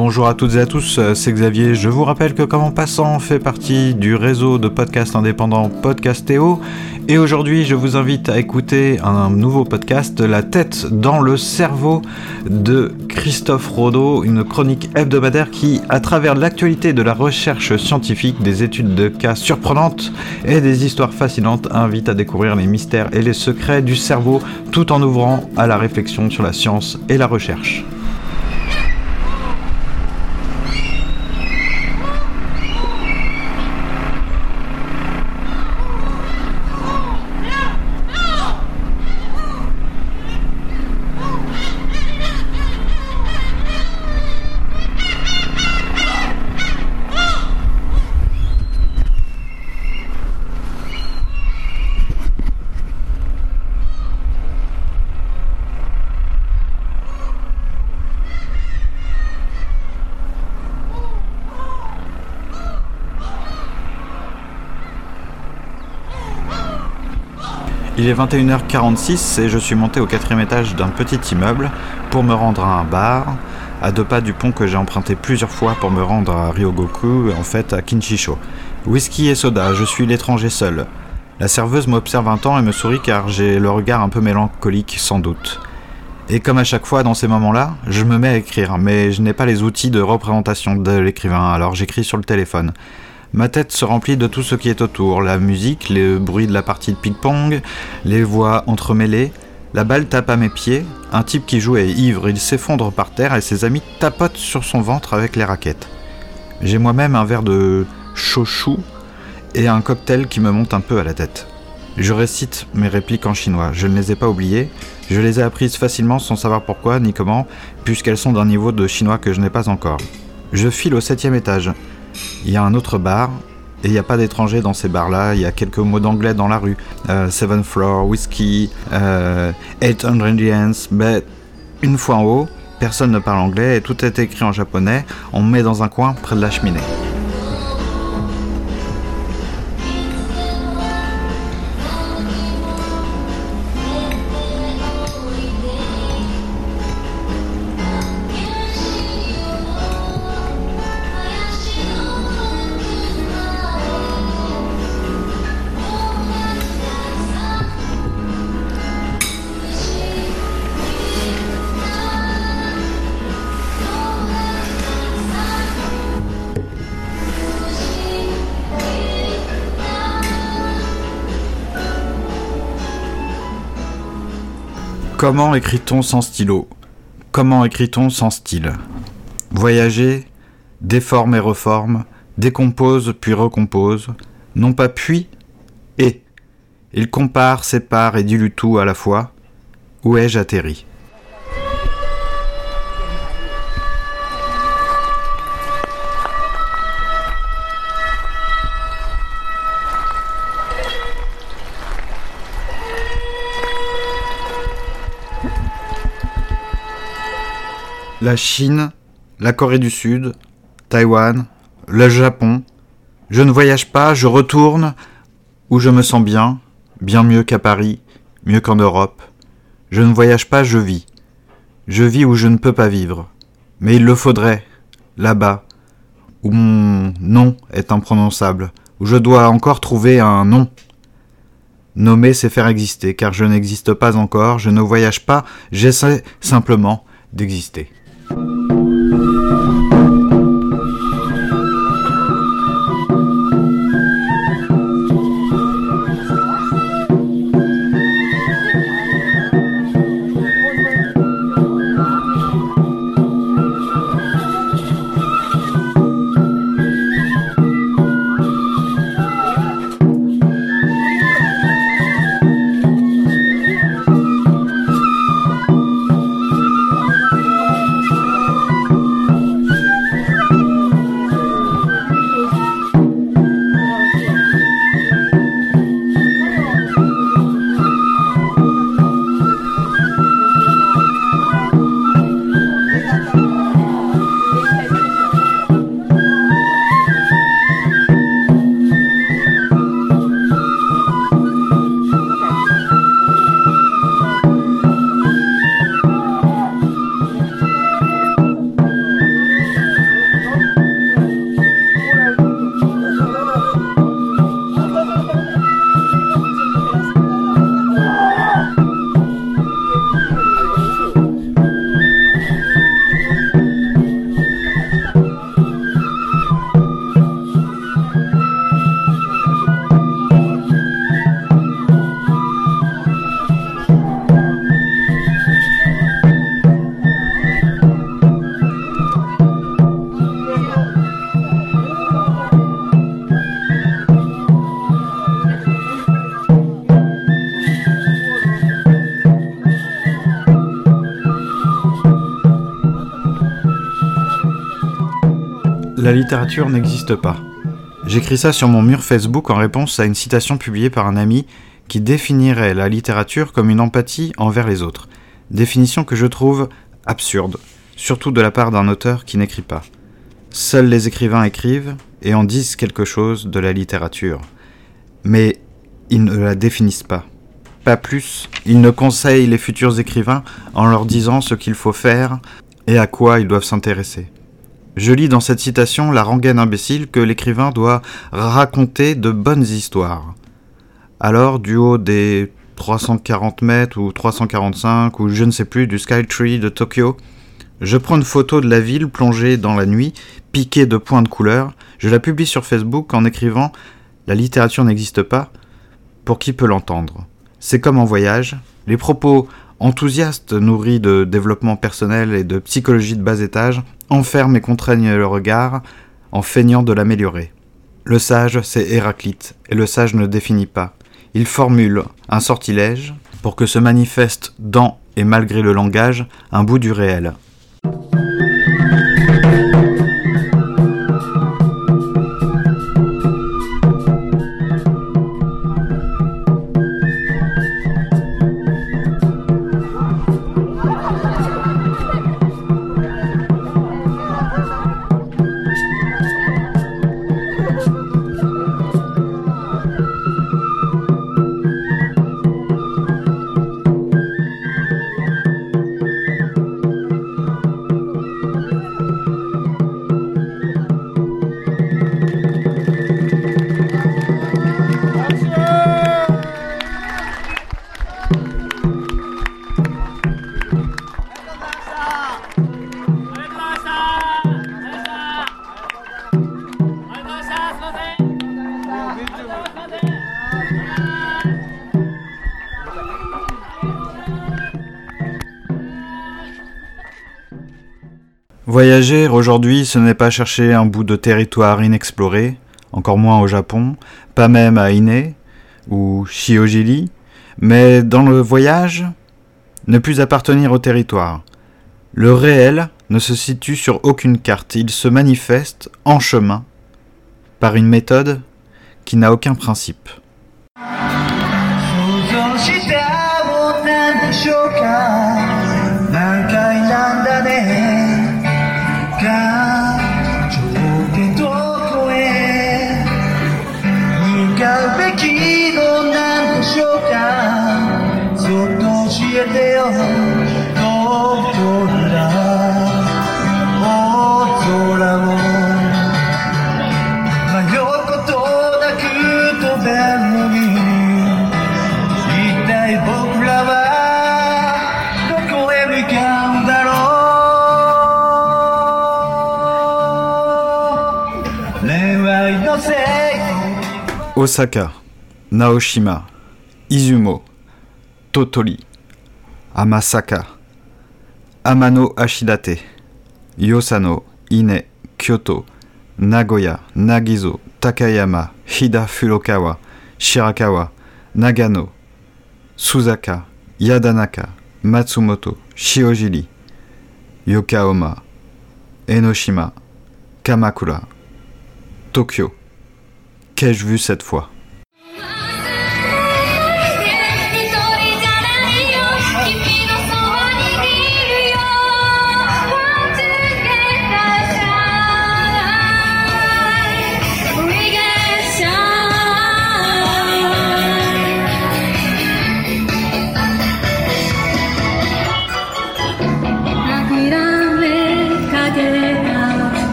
Bonjour à toutes et à tous, euh, c'est Xavier. Je vous rappelle que Comment Passant fait partie du réseau de podcasts indépendants Podcastéo. Et aujourd'hui, je vous invite à écouter un nouveau podcast, La tête dans le cerveau de Christophe Rodeau, une chronique hebdomadaire qui, à travers l'actualité de la recherche scientifique, des études de cas surprenantes et des histoires fascinantes, invite à découvrir les mystères et les secrets du cerveau tout en ouvrant à la réflexion sur la science et la recherche. Il est 21h46 et je suis monté au quatrième étage d'un petit immeuble pour me rendre à un bar, à deux pas du pont que j'ai emprunté plusieurs fois pour me rendre à Ryogoku, en fait à Kinchisho. Whisky et soda, je suis l'étranger seul. La serveuse m'observe un temps et me sourit car j'ai le regard un peu mélancolique sans doute. Et comme à chaque fois dans ces moments-là, je me mets à écrire, mais je n'ai pas les outils de représentation de l'écrivain, alors j'écris sur le téléphone. Ma tête se remplit de tout ce qui est autour, la musique, le bruit de la partie de ping-pong, les voix entremêlées. La balle tape à mes pieds, un type qui joue est ivre, il s'effondre par terre et ses amis tapotent sur son ventre avec les raquettes. J'ai moi-même un verre de chouchou et un cocktail qui me monte un peu à la tête. Je récite mes répliques en chinois, je ne les ai pas oubliées, je les ai apprises facilement sans savoir pourquoi ni comment, puisqu'elles sont d'un niveau de chinois que je n'ai pas encore. Je file au septième étage. Il y a un autre bar, et il n'y a pas d'étrangers dans ces bars-là. Il y a quelques mots d'anglais dans la rue. Euh, seven Floor, Whiskey, euh, Eight Ingredients. Mais une fois en haut, personne ne parle anglais et tout est écrit en japonais. On me met dans un coin près de la cheminée. Comment écrit-on sans stylo? Comment écrit-on sans style? Voyager, déforme et reforme, décompose puis recompose, non pas puis, et. Il compare, sépare et dilue tout à la fois. Où ai-je atterri? La Chine, la Corée du Sud, Taïwan, le Japon. Je ne voyage pas, je retourne où je me sens bien, bien mieux qu'à Paris, mieux qu'en Europe. Je ne voyage pas, je vis. Je vis où je ne peux pas vivre. Mais il le faudrait, là-bas, où mon nom est imprononçable, où je dois encore trouver un nom. Nommer, c'est faire exister, car je n'existe pas encore, je ne voyage pas, j'essaie simplement d'exister. Thank you. La littérature n'existe pas. J'écris ça sur mon mur Facebook en réponse à une citation publiée par un ami qui définirait la littérature comme une empathie envers les autres. Définition que je trouve absurde, surtout de la part d'un auteur qui n'écrit pas. Seuls les écrivains écrivent et en disent quelque chose de la littérature. Mais ils ne la définissent pas. Pas plus, ils ne conseillent les futurs écrivains en leur disant ce qu'il faut faire et à quoi ils doivent s'intéresser. Je lis dans cette citation la rengaine imbécile que l'écrivain doit raconter de bonnes histoires. Alors, du haut des 340 mètres ou 345 ou je ne sais plus du Skytree de Tokyo, je prends une photo de la ville plongée dans la nuit, piquée de points de couleur, je la publie sur Facebook en écrivant La littérature n'existe pas, pour qui peut l'entendre. C'est comme en voyage, les propos enthousiastes nourris de développement personnel et de psychologie de bas étage enferment et contraignent le regard en feignant de l'améliorer. Le sage, c'est Héraclite, et le sage ne définit pas. Il formule un sortilège pour que se manifeste dans et malgré le langage un bout du réel. Voyager aujourd'hui, ce n'est pas chercher un bout de territoire inexploré, encore moins au Japon, pas même à Ine ou Shiojili, mais dans le voyage, ne plus appartenir au territoire. Le réel ne se situe sur aucune carte, il se manifeste en chemin par une méthode qui n'a aucun principe. Osaka, Naoshima, Izumo, Totori, Amasaka, Amano Ashidate, Yosano, Ine, Kyoto, Nagoya, Nagizo, Takayama, Hida Furokawa, Shirakawa, Nagano, Suzaka, Yadanaka, Matsumoto, Shiojiri, Yokaoma, Enoshima, Kamakura, Tokyo. Qu'ai-je vu cette fois?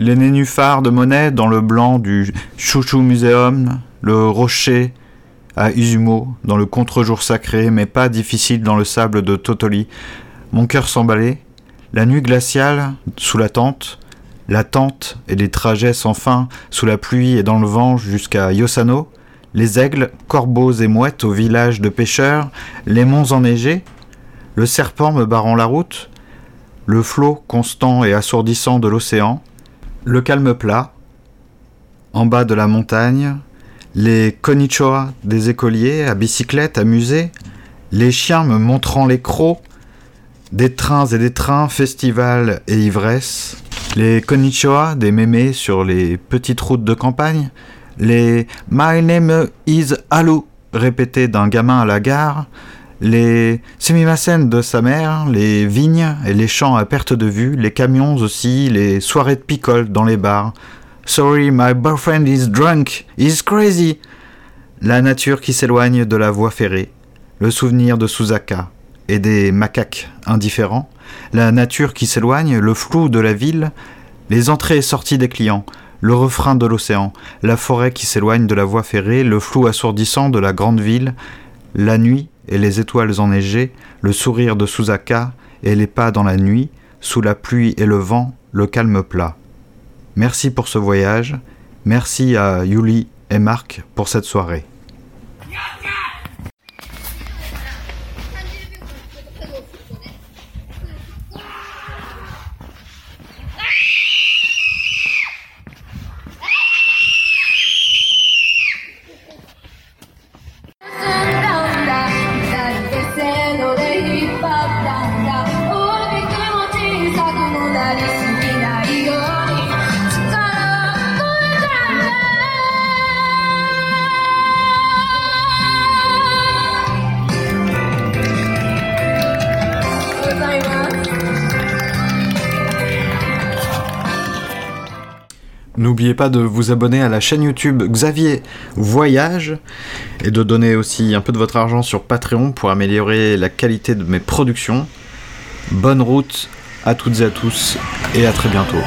Les nénuphars de Monet dans le blanc du Chouchou Museum, le rocher à Izumo dans le contre-jour sacré, mais pas difficile dans le sable de Totoli. Mon cœur s'emballait, la nuit glaciale sous la tente, la tente et les trajets sans fin sous la pluie et dans le vent jusqu'à Yosano, les aigles, corbeaux et mouettes au village de pêcheurs, les monts enneigés, le serpent me barrant la route, le flot constant et assourdissant de l'océan, le calme plat, en bas de la montagne, les konnichiwa des écoliers à bicyclette amusés, les chiens me montrant les crocs, des trains et des trains, festival et ivresse, les konnichiwa des mémés sur les petites routes de campagne, les My name is Alu répétés d'un gamin à la gare, les semi-massen de sa mère, les vignes et les champs à perte de vue, les camions aussi, les soirées de picole dans les bars. Sorry, my boyfriend is drunk, he's crazy. La nature qui s'éloigne de la voie ferrée, le souvenir de Suzaka et des macaques indifférents, la nature qui s'éloigne, le flou de la ville, les entrées et sorties des clients, le refrain de l'océan, la forêt qui s'éloigne de la voie ferrée, le flou assourdissant de la grande ville, la nuit et les étoiles enneigées, le sourire de Suzaka et les pas dans la nuit, sous la pluie et le vent, le calme plat. Merci pour ce voyage, merci à Yuli et Marc pour cette soirée. N'oubliez pas de vous abonner à la chaîne YouTube Xavier Voyage et de donner aussi un peu de votre argent sur Patreon pour améliorer la qualité de mes productions. Bonne route à toutes et à tous et à très bientôt.